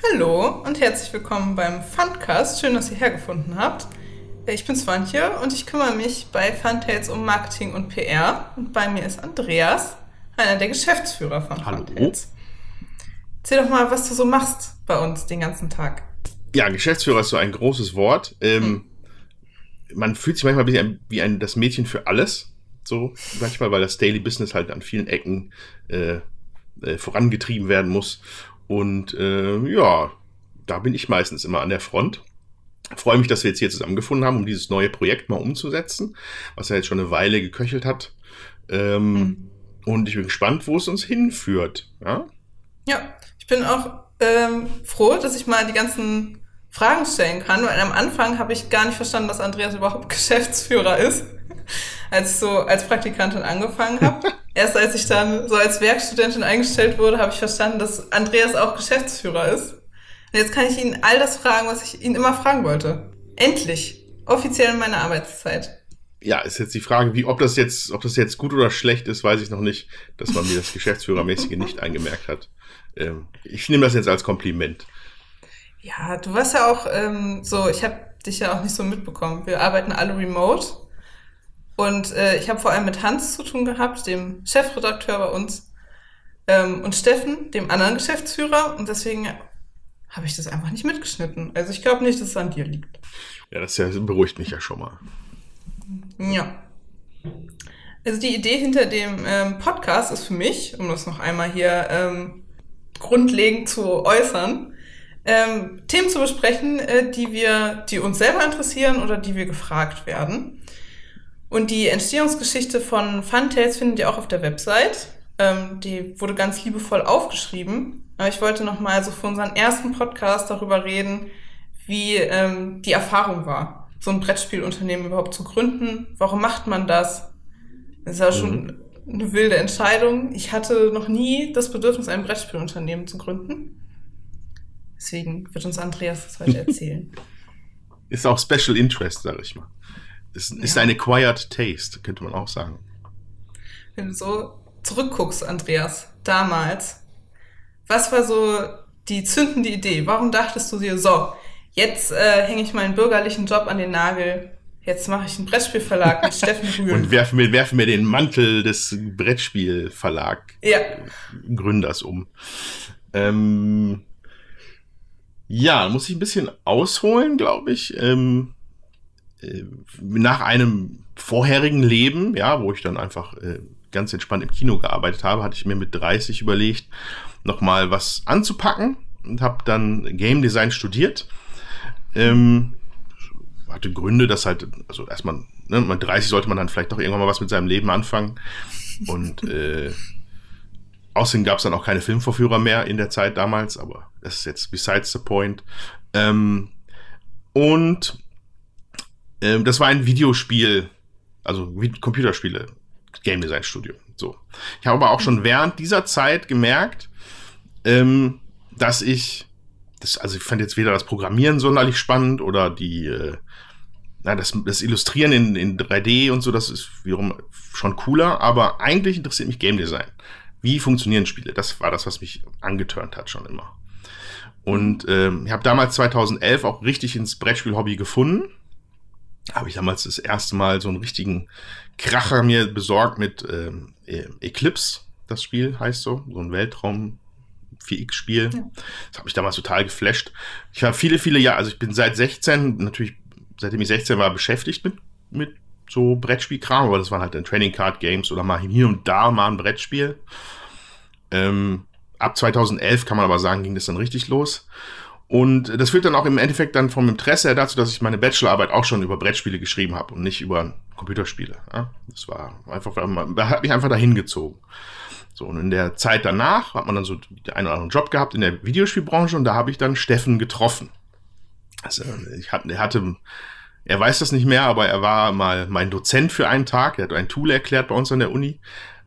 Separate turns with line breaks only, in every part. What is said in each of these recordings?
Hallo und herzlich willkommen beim Fundcast. Schön, dass ihr hergefunden habt. Ich bin Swantje und ich kümmere mich bei Funtails um Marketing und PR. Und bei mir ist Andreas, einer der Geschäftsführer von
Hallo.
Funtails. Erzähl doch mal, was du so machst bei uns den ganzen Tag.
Ja, Geschäftsführer ist so ein großes Wort. Ähm, hm. Man fühlt sich manchmal ein bisschen wie ein, das Mädchen für alles. So manchmal, weil das Daily Business halt an vielen Ecken äh, äh, vorangetrieben werden muss. Und äh, ja, da bin ich meistens immer an der Front. Freue mich, dass wir jetzt hier zusammengefunden haben, um dieses neue Projekt mal umzusetzen, was ja jetzt schon eine Weile geköchelt hat. Ähm, mhm. Und ich bin gespannt, wo es uns hinführt. Ja,
ja ich bin auch ähm, froh, dass ich mal die ganzen Fragen stellen kann, weil am Anfang habe ich gar nicht verstanden, dass Andreas überhaupt Geschäftsführer ist, als ich so als Praktikantin angefangen habe. Erst als ich dann so als Werkstudentin eingestellt wurde, habe ich verstanden, dass Andreas auch Geschäftsführer ist. Und jetzt kann ich ihn all das fragen, was ich ihn immer fragen wollte. Endlich. Offiziell in meiner Arbeitszeit.
Ja, ist jetzt die Frage, wie, ob das jetzt, ob das jetzt gut oder schlecht ist, weiß ich noch nicht, dass man mir das Geschäftsführermäßige nicht eingemerkt hat. Ähm, ich nehme das jetzt als Kompliment.
Ja, du warst ja auch ähm, so, ich habe dich ja auch nicht so mitbekommen. Wir arbeiten alle remote. Und äh, ich habe vor allem mit Hans zu tun gehabt, dem Chefredakteur bei uns, ähm, und Steffen, dem anderen Geschäftsführer. Und deswegen habe ich das einfach nicht mitgeschnitten. Also ich glaube nicht, dass es an dir liegt.
Ja, das ja, beruhigt mich ja schon mal.
Ja. Also die Idee hinter dem ähm, Podcast ist für mich, um das noch einmal hier ähm, grundlegend zu äußern, ähm, Themen zu besprechen, äh, die wir, die uns selber interessieren oder die wir gefragt werden. Und die Entstehungsgeschichte von Funtails findet ihr auch auf der Website. Ähm, die wurde ganz liebevoll aufgeschrieben. Aber ich wollte noch mal so für unseren ersten Podcast darüber reden, wie ähm, die Erfahrung war, so ein Brettspielunternehmen überhaupt zu gründen. Warum macht man das? Das ist ja schon mhm. eine wilde Entscheidung. Ich hatte noch nie das Bedürfnis, ein Brettspielunternehmen zu gründen. Deswegen wird uns Andreas das heute erzählen.
ist auch Special Interest, sag ich mal. Ist, ja. ist ein acquired taste, könnte man auch sagen.
Wenn du so zurückguckst, Andreas, damals, was war so die zündende Idee? Warum dachtest du dir, so, jetzt äh, hänge ich meinen bürgerlichen Job an den Nagel, jetzt mache ich einen Brettspielverlag mit Steffen Rühl.
Und werfen mir, werfen mir den Mantel des Brettspielverlag
ja.
Gründers um. Ähm, ja, muss ich ein bisschen ausholen, glaube ich. Ähm, äh, nach einem vorherigen Leben, ja, wo ich dann einfach äh, ganz entspannt im Kino gearbeitet habe, hatte ich mir mit 30 überlegt, nochmal was anzupacken und habe dann Game Design studiert. Ähm, hatte Gründe, dass halt, also erstmal, ne, mit 30 sollte man dann vielleicht doch irgendwann mal was mit seinem Leben anfangen. Und äh, außerdem gab es dann auch keine Filmvorführer mehr in der Zeit damals, aber das ist jetzt besides the point. Ähm, und ähm, das war ein Videospiel, also Computerspiele, Game Design Studio. So. Ich habe aber auch schon während dieser Zeit gemerkt, ähm, dass ich, das, also ich fand jetzt weder das Programmieren sonderlich spannend oder die, äh, na, das, das Illustrieren in, in 3D und so, das ist wiederum schon cooler, aber eigentlich interessiert mich Game Design. Wie funktionieren Spiele? Das war das, was mich angeturnt hat schon immer. Und ähm, ich habe damals 2011 auch richtig ins Brettspiel-Hobby gefunden. Habe ich damals das erste Mal so einen richtigen Kracher mir besorgt mit ähm, e- Eclipse, das Spiel heißt so, so ein Weltraum 4X-Spiel. Ja. Das hat mich damals total geflasht. Ich habe viele, viele Jahre, also ich bin seit 16, natürlich, seitdem ich 16 war, beschäftigt mit, mit so Brettspielkram, aber das waren halt dann Training Card Games oder mal hier und da mal ein Brettspiel. Ähm, ab 2011 kann man aber sagen, ging das dann richtig los. Und das führt dann auch im Endeffekt dann vom Interesse her dazu, dass ich meine Bachelorarbeit auch schon über Brettspiele geschrieben habe und nicht über Computerspiele. Ja? Das war einfach, hat mich einfach dahin gezogen. So, und in der Zeit danach hat man dann so den einen oder anderen Job gehabt in der Videospielbranche und da habe ich dann Steffen getroffen. Also, ich hatte, er hatte, er weiß das nicht mehr, aber er war mal mein Dozent für einen Tag. Er hat ein Tool erklärt bei uns an der Uni.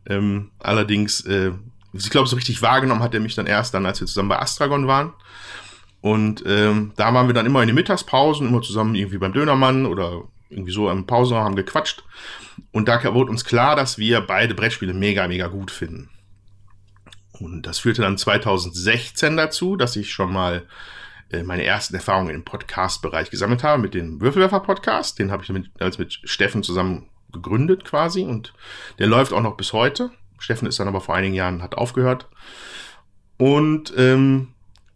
Ähm, allerdings äh, ich glaube, so richtig wahrgenommen hat er mich dann erst dann, als wir zusammen bei Astragon waren. Und ähm, da waren wir dann immer in den Mittagspausen, immer zusammen irgendwie beim Dönermann oder irgendwie so im Pausenraum haben gequatscht. Und da wurde uns klar, dass wir beide Brettspiele mega, mega gut finden. Und das führte dann 2016 dazu, dass ich schon mal äh, meine ersten Erfahrungen im Podcast-Bereich gesammelt habe mit dem Würfelwerfer-Podcast. Den habe ich mit, als mit Steffen zusammen gegründet quasi und der läuft auch noch bis heute. Steffen ist dann aber vor einigen Jahren, hat aufgehört. Und ähm,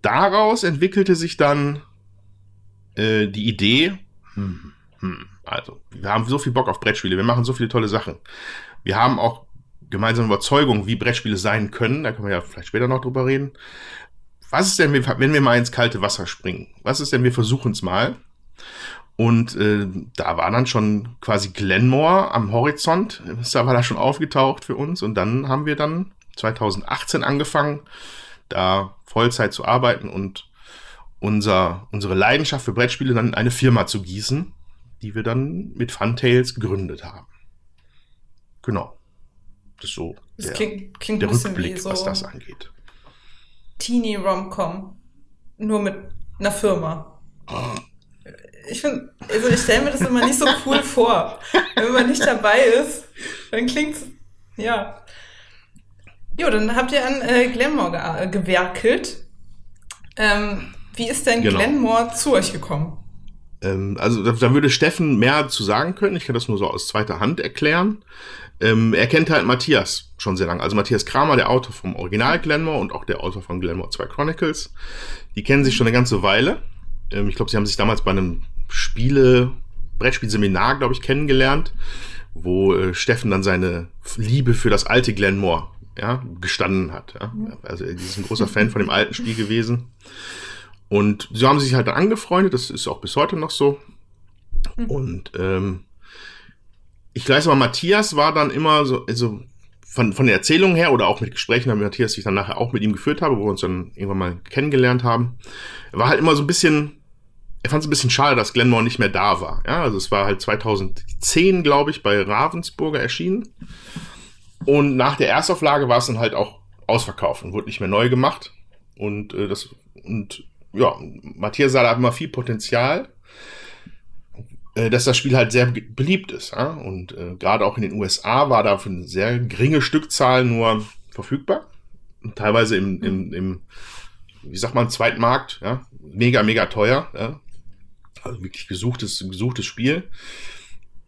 daraus entwickelte sich dann äh, die Idee, hm, hm, also wir haben so viel Bock auf Brettspiele, wir machen so viele tolle Sachen. Wir haben auch gemeinsame Überzeugung, wie Brettspiele sein können, da können wir ja vielleicht später noch drüber reden. Was ist denn, wenn wir mal ins kalte Wasser springen? Was ist denn, wir versuchen es mal? Und äh, da war dann schon quasi Glenmore am Horizont. Da war da schon aufgetaucht für uns. Und dann haben wir dann 2018 angefangen, da Vollzeit zu arbeiten und unser, unsere Leidenschaft für Brettspiele dann in eine Firma zu gießen, die wir dann mit Funtails gegründet haben. Genau. Das ist so
das
der,
klingt, klingt
der Rückblick,
so
was das angeht.
Teenie Romcom. Nur mit einer Firma. Ich finde, also ich stelle mir das immer nicht so cool vor. Wenn man nicht dabei ist, dann klingt's, ja. Jo, dann habt ihr an äh, Glenmore ge äh, gewerkelt. Ähm, wie ist denn
Genau.
Glenmore zu euch gekommen?
Ähm, also da, da würde Steffen mehr zu sagen können. Ich kann das nur so aus zweiter Hand erklären. Ähm, er kennt halt Matthias schon sehr lange. Also Matthias Kramer, der Autor vom Original Glenmore und auch der Autor von Glenmore 2 Chronicles. Die kennen sich schon eine ganze Weile. Ähm, ich glaube, sie haben sich damals bei einem Spiele, Brettspielseminar, glaube ich, kennengelernt, wo äh, Steffen dann seine Liebe für das alte Glenmore ja, gestanden hat. Ja. Also er ist ein großer Fan von dem alten Spiel gewesen. Und so haben sie sich halt dann angefreundet, das ist auch bis heute noch so. Und ähm, ich weiß aber, Matthias war dann immer so, also von, von der Erzählung her oder auch mit Gesprächen mit Matthias, die ich dann nachher auch mit ihm geführt habe, wo wir uns dann irgendwann mal kennengelernt haben, er war halt immer so ein bisschen, er fand es ein bisschen schade, dass Glenmore nicht mehr da war. Ja, also es war halt 2010, glaube ich, bei Ravensburger erschienen. Und nach der Erstauflage war es dann halt auch ausverkauft und wurde nicht mehr neu gemacht. Und äh, das, und ja, Matthias sah da immer viel Potenzial, äh, dass das Spiel halt sehr be- beliebt ist. Ja? Und äh, gerade auch in den USA war da für eine sehr geringe Stückzahl nur verfügbar. Und teilweise im, im, im, wie sagt man, Zweitmarkt, ja, mega, mega teuer. Ja? Also wirklich gesuchtes, gesuchtes Spiel.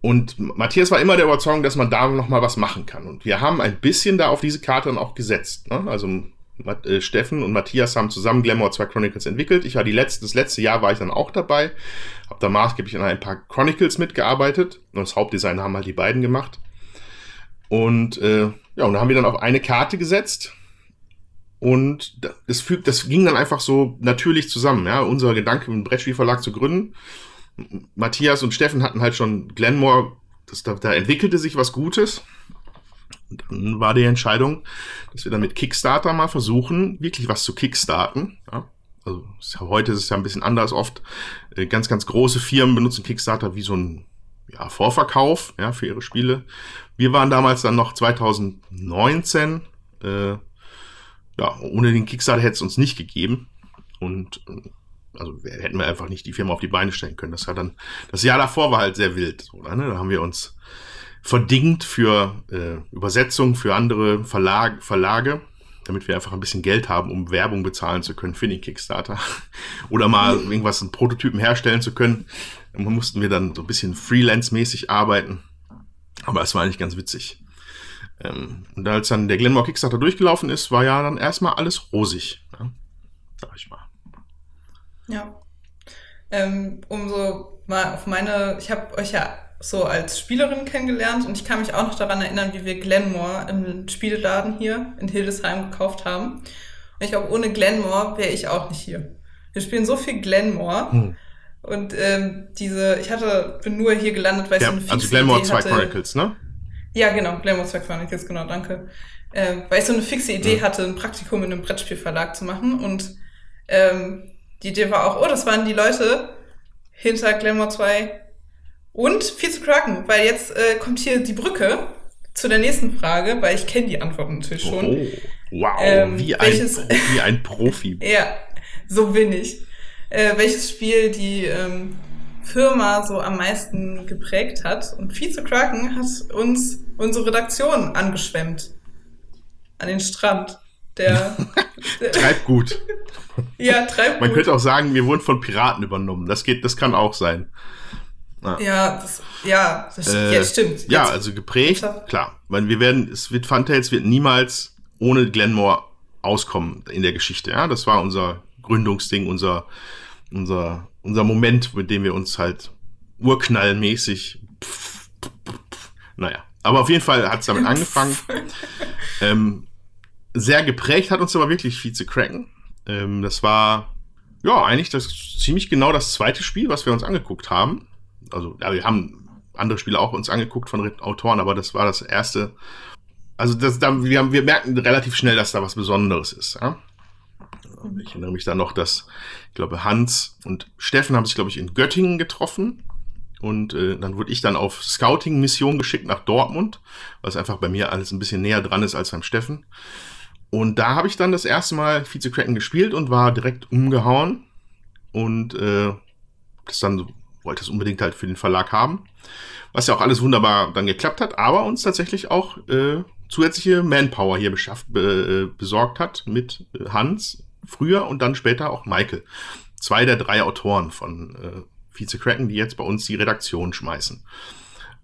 Und Matthias war immer der Überzeugung, dass man da noch mal was machen kann. Und wir haben ein bisschen da auf diese Karte dann auch gesetzt. Ne? Also äh, Steffen und Matthias haben zusammen Glamour 2 Chronicles entwickelt. Ich war die letzte, das letzte Jahr war ich dann auch dabei. Hab da maßgeblich an ein paar Chronicles mitgearbeitet. Und das Hauptdesign haben halt die beiden gemacht. Und äh, ja, und da haben wir dann auf eine Karte gesetzt. Und da- das, fügt, das ging dann einfach so natürlich zusammen. Ja? Unser Gedanke, einen Brettspielverlag zu gründen. Matthias und Steffen hatten halt schon Glenmore, das, da, da entwickelte sich was Gutes. Und dann war die Entscheidung, dass wir dann mit Kickstarter mal versuchen, wirklich was zu kickstarten. Ja? Also ist ja, heute ist es ja ein bisschen anders oft. Äh, Ganz, ganz große Firmen benutzen Kickstarter wie so ein ja, Vorverkauf ja, für ihre Spiele. Wir waren damals dann noch 2019. Äh, ja, ohne den Kickstarter hätte es uns nicht gegeben. Und äh, also hätten wir einfach nicht die Firma auf die Beine stellen können. Das hat dann, das Jahr davor war halt sehr wild. So, ne? Da haben wir uns verdingt für äh, Übersetzung für andere Verlag, Verlage, damit wir einfach ein bisschen Geld haben, um Werbung bezahlen zu können für den Kickstarter. Oder mal irgendwas, einen Prototypen herstellen zu können. Da mussten wir dann so ein bisschen freelance-mäßig arbeiten. Aber es war eigentlich ganz witzig. Ähm, und als dann der Glenmore Kickstarter durchgelaufen ist, war ja dann erstmal alles rosig. Ja? Sag ich mal.
Ja. Ähm, um so mal auf meine, ich habe euch ja so als Spielerin kennengelernt und ich kann mich auch noch daran erinnern, wie wir Glenmore im Spieleladen hier in Hildesheim gekauft haben. Und ich glaube, ohne Glenmore wäre ich auch nicht hier. Wir spielen so viel Glenmore.
Hm.
Und ähm, diese, ich hatte, bin nur hier gelandet, weil ich
Ja,
so eine
also
fixe
Glenmore
Idee
2
hatte.
Chronicles, ne?
Ja, genau, Glamour 2 Chronicles, genau, danke. Ähm, weil ich so eine fixe Idee hatte, ein Praktikum in einem Brettspielverlag zu machen. Und ähm, die Idee war auch, oh, das waren die Leute hinter Glamour 2 und viel zu Kraken, weil jetzt äh, kommt hier die Brücke zu der nächsten Frage, weil ich kenne die Antwort natürlich schon.
Oh, wow,
Ähm,
wie, ein,
welches-
wie ein Profi.
Ja, so bin ich. Äh, welches Spiel die ähm, Firma so am meisten geprägt hat. Und Vize Kraken hat uns unsere Redaktion angeschwemmt. An den Strand. Der,
Treibgut.
ja, Treibgut.
Man könnte auch sagen, wir wurden von Piraten übernommen. Das geht, das kann auch sein.
Ja, das, ja, das
Äh,
ja, stimmt.
Ja,
Jetzt-
also geprägt, klar. Weil wir werden, es wird Funtails wird niemals ohne Glenmore auskommen in der Geschichte. Ja, das war unser Gründungsding, unser, unser, unser Moment, mit dem wir uns halt urknallmäßig, pff, pff, pff, naja. Aber auf jeden Fall hat es damit angefangen. ähm, sehr geprägt hat uns aber wirklich Vize Kraken. Ähm, das war ja eigentlich das ziemlich genau das zweite Spiel, was wir uns angeguckt haben. Also, ja, wir haben andere Spiele auch uns angeguckt von Autoren, aber das war das erste. Also, das, da, wir, haben, wir merken relativ schnell, dass da was Besonderes ist. Ja? Ich erinnere mich da noch, dass, ich glaube, Hans und Steffen haben sich, glaube ich, in Göttingen getroffen. Und äh, dann wurde ich dann auf Scouting-Mission geschickt nach Dortmund, was einfach bei mir alles ein bisschen näher dran ist als beim Steffen. Und da habe ich dann das erste Mal Vize Kraken gespielt und war direkt umgehauen. Und äh, das dann wollte es unbedingt halt für den Verlag haben. Was ja auch alles wunderbar dann geklappt hat, aber uns tatsächlich auch äh, zusätzliche Manpower hier beschafft, be, äh, besorgt hat mit äh, Hans früher und dann später auch Michael. Zwei der drei Autoren von äh, Vize Kraken, die jetzt bei uns die Redaktion schmeißen.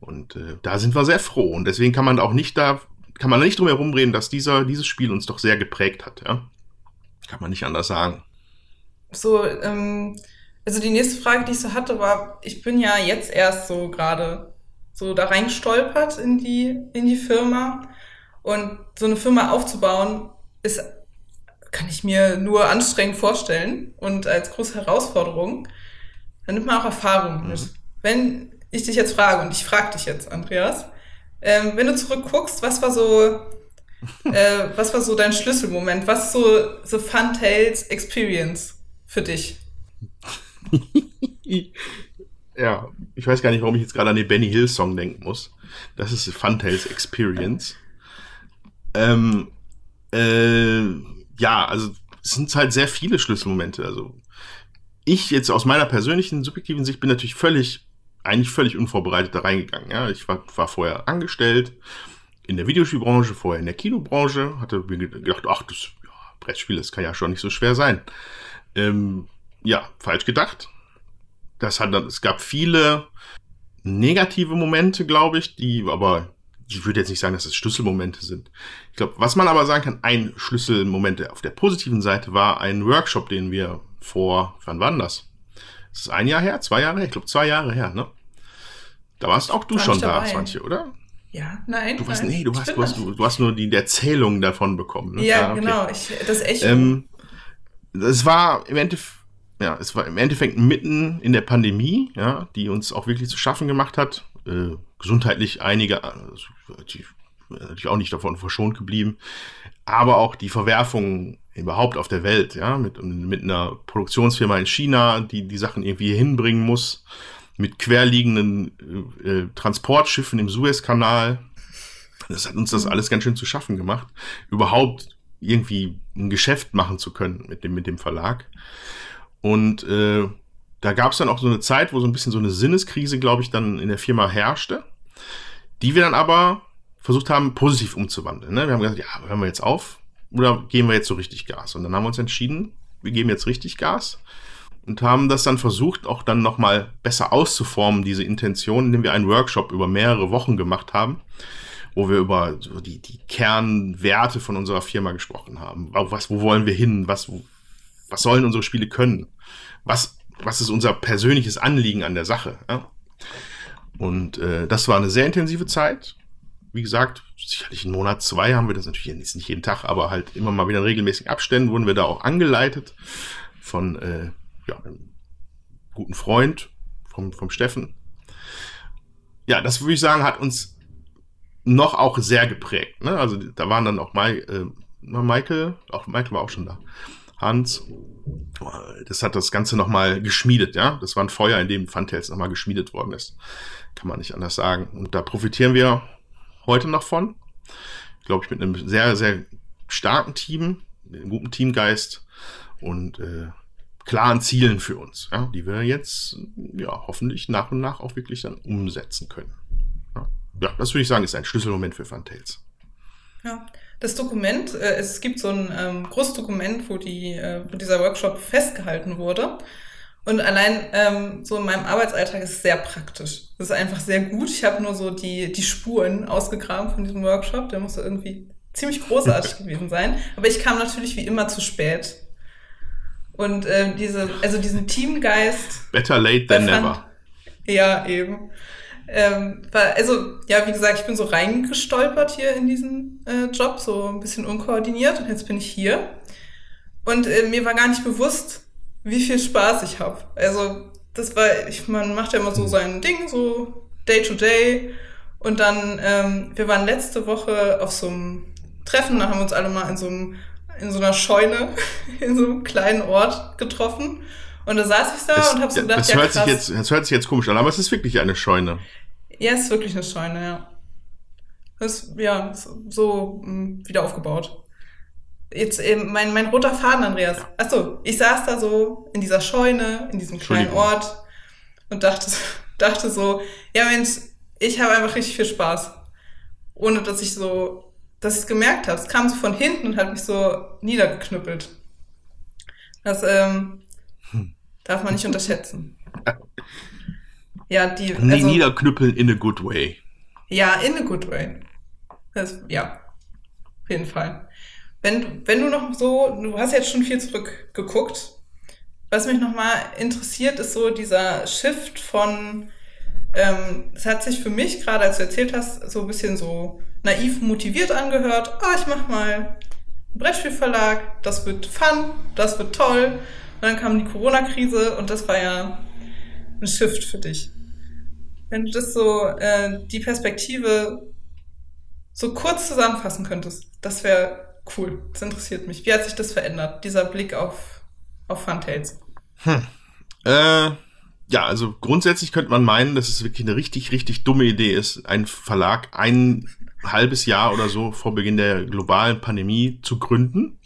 Und äh, da sind wir sehr froh. Und deswegen kann man auch nicht da, kann man nicht drum herum reden, dass dieser, dieses Spiel uns doch sehr geprägt hat. Ja? Kann man nicht anders sagen.
so, ähm, also die nächste Frage, die ich so hatte, war, ich bin ja jetzt erst so gerade so da reingestolpert in die, in die Firma. Und so eine Firma aufzubauen, ist, kann ich mir nur anstrengend vorstellen und als große Herausforderung. Da nimmt man auch Erfahrung mit. Wenn ich dich jetzt frage, und ich frage dich jetzt, Andreas, ähm, wenn du zurückguckst, was war so, äh, was war so dein Schlüsselmoment? Was ist so, so Fun Tales Experience für dich?
ja, ich weiß gar nicht, warum ich jetzt gerade an den Benny Hill Song denken muss. Das ist Funtails Experience. Ähm, äh, ja, also es sind halt sehr viele Schlüsselmomente. Also ich jetzt aus meiner persönlichen, subjektiven Sicht bin natürlich völlig, eigentlich völlig unvorbereitet da reingegangen. Ja, ich war, war vorher angestellt in der Videospielbranche, vorher in der Kinobranche, hatte mir gedacht, ach, das ja, Brettspiel, das kann ja schon nicht so schwer sein. Ähm, ja, falsch gedacht. Das hat dann, es gab viele negative Momente, glaube ich, die aber ich würde jetzt nicht sagen, dass es Schlüsselmomente sind. Ich glaube, was man aber sagen kann, ein Schlüsselmoment auf der positiven Seite war ein Workshop, den wir vor, wann war denn das? Ist ein Jahr her? Zwei Jahre her? Ich glaube, zwei Jahre her, ne? Da warst auch du
War
schon da. Swantje, oder?
Ja, nein.
Du warst,
nein.
nee, du hast, du hast, du, du hast nur die Erzählung davon bekommen. Ne?
Ja,
Ah, okay.
genau. Ich, das Echo.
Ähm, es war im Endeffekt, ja, es war im Endeffekt mitten in der Pandemie, ja, die uns auch wirklich zu schaffen gemacht hat. Äh, gesundheitlich einige, also, die, natürlich auch nicht davon verschont geblieben, aber auch die Verwerfungen überhaupt auf der Welt, ja, mit, mit einer Produktionsfirma in China, die die Sachen irgendwie hinbringen muss, mit querliegenden äh, äh, Transportschiffen im Suezkanal. Das hat uns das alles ganz schön zu schaffen gemacht. Überhaupt irgendwie ein Geschäft machen zu können mit dem, mit dem Verlag. Und äh, da gab es dann auch so eine Zeit, wo so ein bisschen so eine Sinneskrise, glaube ich, dann in der Firma herrschte, die wir dann aber versucht haben, positiv umzuwandeln. Ne? Wir haben gesagt, ja, hören wir jetzt auf oder geben wir jetzt so richtig Gas? Und dann haben wir uns entschieden, wir geben jetzt richtig Gas und haben das dann versucht, auch dann nochmal besser auszuformen, diese Intention, indem wir einen Workshop über mehrere Wochen gemacht haben, wo wir über so die, die Kernwerte von unserer Firma gesprochen haben. Was, wo wollen wir hin? Was, was sollen unsere Spiele können? Was, was ist unser persönliches Anliegen an der Sache? Ja? Und äh, das war eine sehr intensive Zeit. Wie gesagt, sicherlich in Monat zwei haben wir das natürlich jetzt nicht jeden Tag, aber halt immer mal wieder in regelmäßigen Abständen wurden wir da auch angeleitet von äh, ja, einem guten Freund vom, vom Steffen. Ja, das würde ich sagen, hat uns noch auch sehr geprägt. Ne? Also da waren dann auch Mai, äh, Michael, auch Michael war auch schon da. Hans, das hat das Ganze nochmal geschmiedet, ja. Das war ein Feuer, in dem Funtails nochmal geschmiedet worden ist. Kann man nicht anders sagen. Und da profitieren wir heute noch von. Glaube ich, mit einem sehr, sehr starken Team, einem guten Teamgeist und äh, klaren Zielen für uns, ja, die wir jetzt ja hoffentlich nach und nach auch wirklich dann umsetzen können. Ja, ja das würde ich sagen, ist ein Schlüsselmoment für Funtails.
Ja, das Dokument, äh, es gibt so ein ähm, großes Dokument, wo, die, äh, wo dieser Workshop festgehalten wurde. Und allein ähm, so in meinem Arbeitsalltag ist es sehr praktisch. Das ist einfach sehr gut. Ich habe nur so die, die Spuren ausgegraben von diesem Workshop. Der musste irgendwie ziemlich großartig gewesen sein. Aber ich kam natürlich wie immer zu spät. Und ähm, diese, also diesen Teamgeist.
Better late than
fand,
never.
Ja, eben. Ähm, war, also, ja, wie gesagt, ich bin so reingestolpert hier in diesen äh, Job, so ein bisschen unkoordiniert und jetzt bin ich hier. Und äh, mir war gar nicht bewusst, wie viel Spaß ich habe. Also, das war, ich, man macht ja immer so sein Ding, so Day to Day. Und dann, ähm, wir waren letzte Woche auf so einem Treffen, da haben wir uns alle mal in so, einem, in so einer Scheune, in so einem kleinen Ort getroffen. Und da saß ich da
Das,
und hab so gedacht,
das,
ja,
hört sich
krass.
jetzt, das hört sich jetzt komisch an, aber es ist wirklich eine Scheune.
Ja, es ist wirklich eine Scheune, ja. Das ist, ja, so mh, wieder aufgebaut. Jetzt eben mein, mein roter Faden, Andreas. Achso, ich saß da so in dieser Scheune, in diesem kleinen. Ort und dachte, dachte so, ja Mensch, ich habe einfach richtig viel Spaß. Ohne dass ich so, dass ich es gemerkt habe. Es kam so von hinten und hat mich so niedergeknüppelt. Das ähm,
Hm.
darf man nicht unterschätzen. Ja, die.
Nie
also-
niederknüppeln in a good way.
ja, in a good way. Das, ja, auf jeden Fall. Wenn, wenn du noch so, du hast jetzt schon viel zurückgeguckt. Was mich nochmal interessiert, ist so dieser Shift von, ähm, es hat sich für mich, gerade als du erzählt hast, so ein bisschen so naiv motiviert angehört. Ah, ich mach mal einen Brettspielverlag, das wird fun, das wird toll. Und dann kam die Corona-Krise und das war ja ein Shift für dich. Wenn du das so, äh, die Perspektive so kurz zusammenfassen könntest, das wäre cool. Das interessiert mich. Wie hat sich das verändert, dieser Blick auf, auf Funtails?
Äh, ja, also grundsätzlich könnte man meinen, dass es wirklich eine richtig, richtig dumme Idee ist, einen Verlag ein halbes Jahr oder so vor Beginn der globalen Pandemie zu gründen.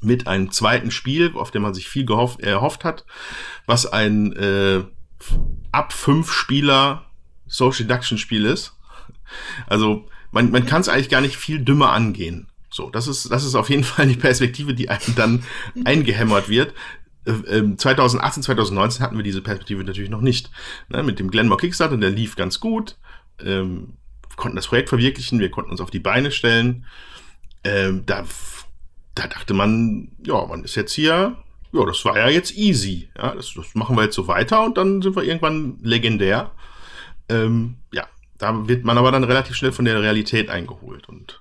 Mit einem zweiten Spiel, auf dem man sich viel gehofft, erhofft hat, was ein äh, ab fünf Spieler Social Deduction Spiel ist. Also man, man kann es eigentlich gar nicht viel dümmer angehen. So, das ist, das ist auf jeden Fall die Perspektive, die einem dann eingehämmert wird. Äh, ähm, 2018, 2019 hatten wir diese Perspektive natürlich noch nicht. Ne, mit dem Glenmore Kickstarter, der lief ganz gut. Ähm, konnten das Projekt verwirklichen, wir konnten uns auf die Beine stellen. Ähm, da, da dachte man, ja, man ist jetzt hier, ja, das war ja jetzt easy. Ja, das, das machen wir jetzt so weiter und dann sind wir irgendwann legendär. Ähm, ja, da wird man aber dann relativ schnell von der Realität eingeholt. Und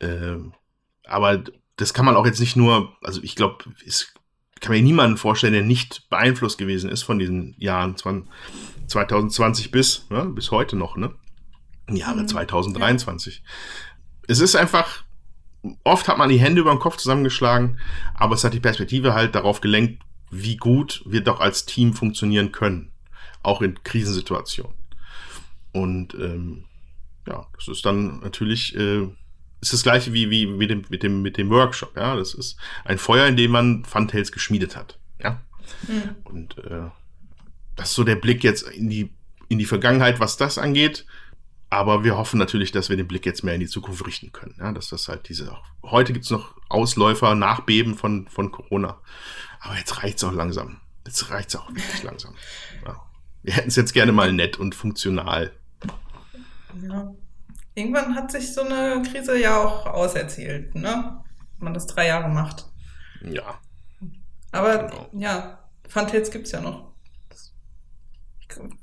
ähm, aber das kann man auch jetzt nicht nur, also ich glaube, es kann mir niemanden vorstellen, der nicht beeinflusst gewesen ist von diesen Jahren 20, 2020 bis, ne, bis heute noch, ne? Jahre
Mhm.
2023. Es ist einfach, oft hat man die Hände über den Kopf zusammengeschlagen, aber es hat die Perspektive halt darauf gelenkt, wie gut wir doch als Team funktionieren können. Auch in Krisensituationen. Und ähm, ja, das ist dann natürlich äh, ist das gleiche wie, wie mit, dem, mit, dem, mit dem Workshop. Ja, das ist ein Feuer, in dem man Funtails geschmiedet hat. Ja,
Hm.
und äh, das ist so der Blick jetzt in die, in die Vergangenheit, was das angeht. Aber wir hoffen natürlich, dass wir den Blick jetzt mehr in die Zukunft richten können. Ja, dass das halt diese. Heute gibt's noch Ausläufer, Nachbeben von, von Corona. Aber jetzt reicht's auch langsam. Jetzt reicht's auch wirklich langsam. Ja. Wir hätten es jetzt gerne mal nett und funktional.
Ja. Irgendwann hat sich so eine Krise ja auch auserzählt, ne? Wenn man das drei Jahre macht.
Ja.
Aber
Genau.
ja, Funtails gibt's ja noch.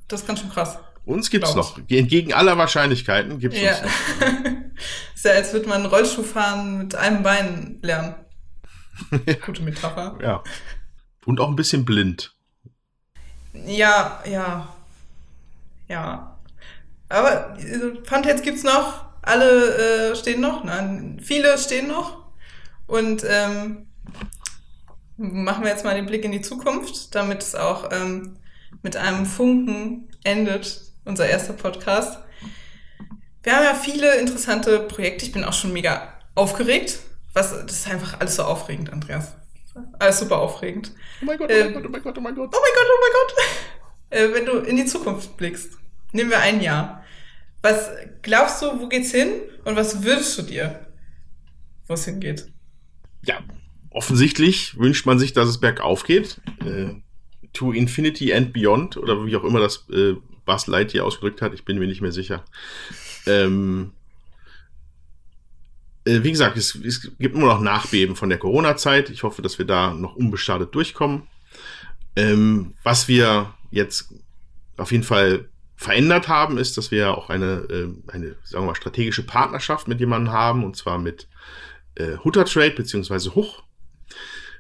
Das, ist ganz schön krass.
Uns gibt's noch. Entgegen aller Wahrscheinlichkeiten gibt's
Ja.
uns noch.
ist ja, als würde man Rollschuhfahren mit einem Bein lernen. Gute Metapher.
Ja. Und auch ein bisschen blind.
Ja, ja. Ja. Aber äh, Funtails gibt's noch. Alle äh, stehen noch. Nein, viele stehen noch. Und ähm, machen wir jetzt mal den Blick in die Zukunft, damit es auch ähm, mit einem Funken endet, unser erster Podcast. Wir haben ja viele interessante Projekte. Ich bin auch schon mega aufgeregt. Was, das ist einfach alles so aufregend, Andreas. Alles super aufregend.
Oh mein Gott,
oh mein
Gott, oh mein Gott, oh mein Gott.
Oh mein Gott, oh mein Gott. Äh, wenn du in die Zukunft blickst, nehmen wir ein Jahr. Was glaubst du, wo geht's hin und was würdest du dir wo es hingeht.
Ja, offensichtlich wünscht man sich, dass es bergauf geht. Äh, to Infinity and Beyond oder wie auch immer das äh, Buzz Lightyear ausgedrückt hat. Ich bin mir nicht mehr sicher. Ähm, äh, wie gesagt, es, es, gibt immer noch Nachbeben von der Corona-Zeit. Ich hoffe, dass wir da noch unbeschadet durchkommen. Ähm, was wir jetzt auf jeden Fall verändert haben, ist, dass wir auch eine, äh, eine sagen wir mal, strategische Partnerschaft mit jemandem haben, und zwar mit äh, Hutter Trade beziehungsweise Huch.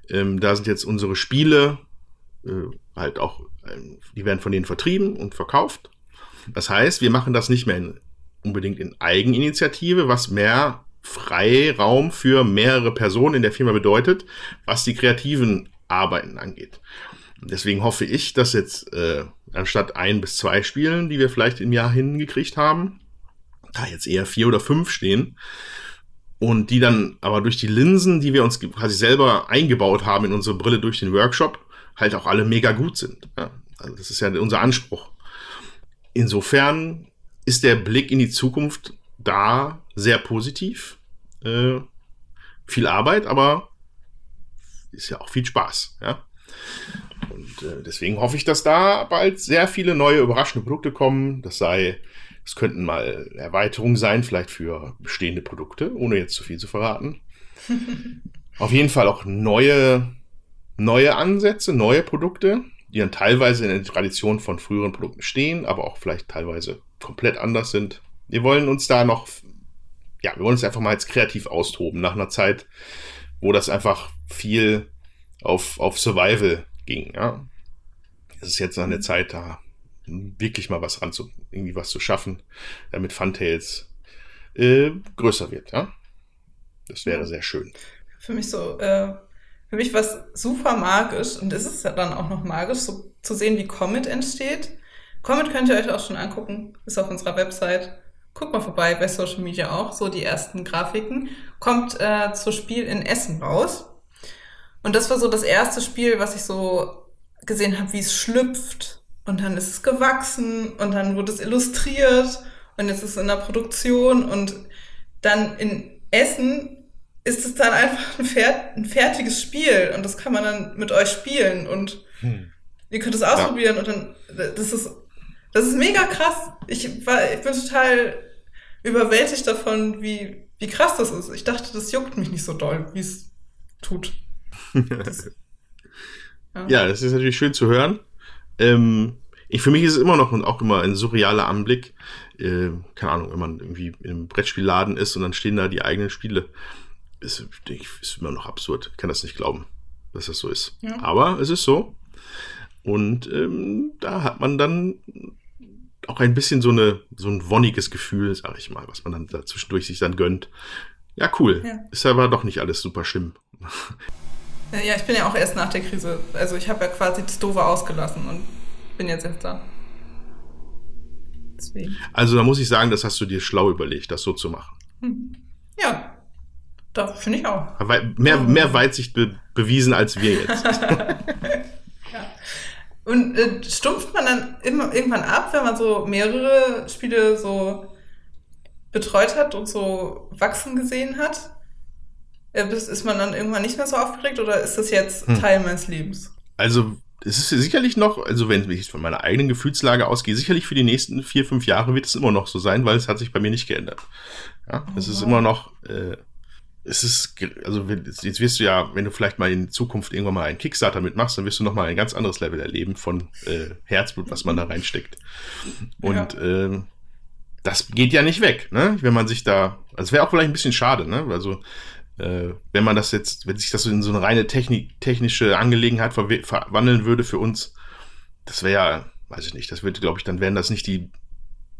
Ähm, da sind jetzt unsere Spiele äh, halt auch, ähm, die werden von denen vertrieben und verkauft. Das heißt, wir machen das nicht mehr in, unbedingt in Eigeninitiative, was mehr Freiraum für mehrere Personen in der Firma bedeutet, was die kreativen Arbeiten angeht. Deswegen hoffe ich, dass jetzt äh, anstatt ein bis zwei Spielen, die wir vielleicht im Jahr hingekriegt haben, da jetzt eher vier oder fünf stehen. Und die dann aber durch die Linsen, die wir uns quasi selber eingebaut haben in unsere Brille durch den Workshop, halt auch alle mega gut sind. Ja, also das ist ja unser Anspruch. Insofern ist der Blick in die Zukunft da sehr positiv. Äh, viel Arbeit, aber ist ja auch viel Spaß. Ja? Äh, deswegen hoffe ich, dass da bald sehr viele neue überraschende Produkte kommen. Das sei, es könnten mal Erweiterungen sein, vielleicht für bestehende Produkte, ohne jetzt zu viel zu verraten. Auf jeden Fall auch neue, neue Ansätze, neue Produkte, die dann teilweise in der Tradition von früheren Produkten stehen, aber auch vielleicht teilweise komplett anders sind. Wir wollen uns da noch, ja, wir wollen uns einfach mal jetzt kreativ austoben nach einer Zeit, wo das einfach viel auf, auf Survival ging. Ja. Es ist jetzt an der Zeit, da wirklich mal was ran zu, irgendwie was zu schaffen, damit Funtails äh, größer wird. Ja. Das wäre sehr schön.
Für mich so, äh, für mich was super magisch und es ist ja dann auch noch magisch, so zu sehen, wie Comet entsteht. Comet könnt ihr euch auch schon angucken, ist auf unserer Website. Guckt mal vorbei, bei Social Media auch, so die ersten Grafiken. Kommt äh, zu Spiel in Essen raus. Und das war so das erste Spiel, was ich so gesehen habe, wie es schlüpft. Und dann ist es gewachsen und dann wurde es illustriert und jetzt ist es in der Produktion und dann in Essen ist es dann einfach ein, fer ein fertiges Spiel und das kann man dann mit euch spielen und hm. ihr könnt es ausprobieren ja. und dann, das ist, das ist mega krass. Ich war, ich bin total überwältigt davon, wie, wie krass das ist. Ich dachte, das juckt mich nicht so doll, wie es tut.
Das, ja. ja. das ist natürlich schön zu hören. Ähm, ich, für mich ist es immer noch und auch immer ein surrealer Anblick. Äh, keine Ahnung, wenn man irgendwie im Brettspielladen ist und dann stehen da die eigenen Spiele. Ist, ich, ist immer noch absurd. Ich kann das nicht glauben, dass das so ist. Ja. Aber es ist so. Und ähm, da hat man dann auch ein bisschen so, eine, so ein wonniges Gefühl, sag ich mal, was man dann da zwischendurch sich dann gönnt. Ja, cool. Ja. Ist aber doch nicht alles super schlimm.
Ja, ich bin ja auch erst nach der Krise. Also ich habe ja quasi das Doofe ausgelassen und bin jetzt erst da.
Deswegen. Also da muss ich sagen, das hast du dir schlau überlegt, das so zu machen. Hm.
Ja, das finde ich auch.
Mehr, mehr Weitsicht be bewiesen als wir jetzt.
ja. Und äh, stumpft man dann immer, irgendwann ab, wenn man so mehrere Spiele so betreut hat und so wachsen gesehen hat? Äh, ist man dann irgendwann nicht mehr so aufgeregt oder ist das jetzt hm. Teil meines Lebens?
Also, es ist sicherlich noch, also wenn ich von meiner eigenen Gefühlslage ausgehe, sicherlich für die nächsten vier, fünf Jahre wird es immer noch so sein, weil es hat sich bei mir nicht geändert. Ja, oh, es ist wow. immer noch, äh, es ist, also jetzt wirst du ja, wenn du vielleicht mal in Zukunft irgendwann mal einen Kickstarter mitmachst, dann wirst du noch mal ein ganz anderes Level erleben von äh, Herzblut, was man da reinsteckt. Und ja. äh, das geht ja nicht weg, ne? Wenn man sich da, also wäre auch vielleicht ein bisschen schade, ne? Also wenn man das jetzt, wenn sich das so in so eine reine Technik, technische Angelegenheit ver verwandeln würde für uns, das wäre ja, weiß ich nicht, das würde, glaube ich, dann wären das nicht die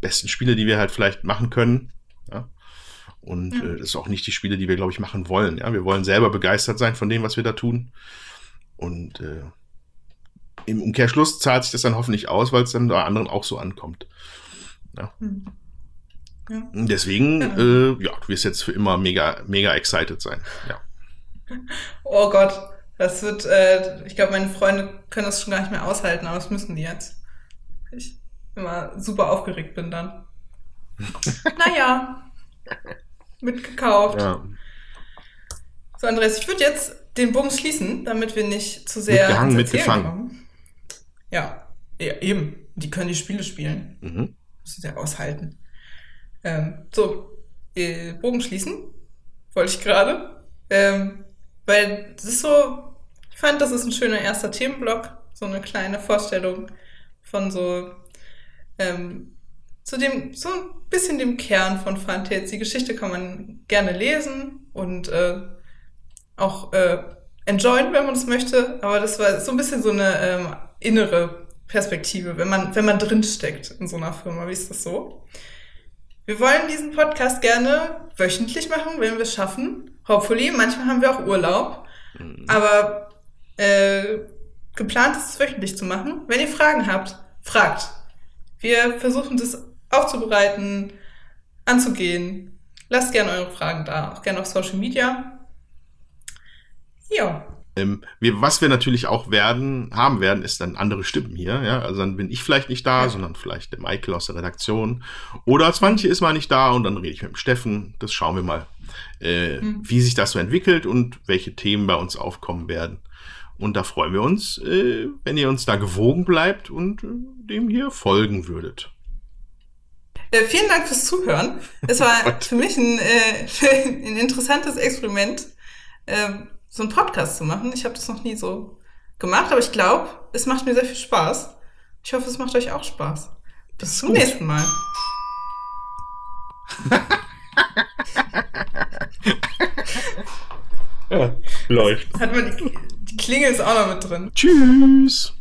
besten Spiele, die wir halt vielleicht machen können. Ja? Und ja. äh, das ist auch nicht die Spiele, die wir, glaube ich, machen wollen. Ja? Wir wollen selber begeistert sein von dem, was wir da tun. Und äh, im Umkehrschluss zahlt sich das dann hoffentlich aus, weil es dann bei anderen auch so ankommt. Ja. Mhm. Ja. Deswegen, ja. Äh, ja, du wirst jetzt für immer mega, mega excited sein. Ja.
Oh Gott, das wird, äh, ich glaube, meine Freunde können das schon gar nicht mehr aushalten, aber das müssen die jetzt. Ich immer super aufgeregt bin dann. naja, mitgekauft. Ja. So, Andreas, ich würde jetzt den Bogen schließen, damit wir nicht zu sehr.
Mitgehangen, mitgefangen.
kommen. Ja, ja, eben. Die können die Spiele spielen.
Mhm.
Müssen sie ja aushalten. Ähm, so, äh, Bogen schließen. Wollte ich gerade. Ähm, weil das ist so, ich fand, das ist ein schöner erster Themenblock. So eine kleine Vorstellung von so, ähm, zu dem, so ein bisschen dem Kern von Fun Tales. Die Geschichte kann man gerne lesen und äh, auch äh, enjoyen, wenn man es möchte. Aber das war so ein bisschen so eine ähm, innere Perspektive, wenn man, wenn man drinsteckt in so einer Firma. Wie ist das so? Wir wollen diesen Podcast gerne wöchentlich machen, wenn wir es schaffen. Hopefully. Manchmal haben wir auch Urlaub. Aber äh, geplant ist es wöchentlich zu machen. Wenn ihr Fragen habt, fragt. Wir versuchen das aufzubereiten, anzugehen. Lasst gerne eure Fragen da, auch gerne auf Social Media. Ja.
Ähm, wir, was wir natürlich auch werden, haben werden, ist dann andere Stimmen hier. Ja? Also dann bin ich vielleicht nicht da,
Ja.
sondern vielleicht der Michael aus der Redaktion. Oder Swantje ist mal nicht da und dann rede ich mit dem Steffen. Das schauen wir mal, äh,
Hm.
wie sich das so entwickelt und welche Themen bei uns aufkommen werden. Und da freuen wir uns, äh, wenn ihr uns da gewogen bleibt und äh, dem hier folgen würdet.
Äh, vielen Dank fürs Zuhören. Es war für mich ein, äh, ein interessantes Experiment, ähm, so einen Podcast zu machen. Ich habe das noch nie so gemacht, aber ich glaube, es macht mir sehr viel Spaß. Ich hoffe, es macht euch auch Spaß. Bis zum
Gut.
nächsten Mal.
Ja, läuft.
Hat man die, die Klingel ist auch noch mit drin.
Tschüss.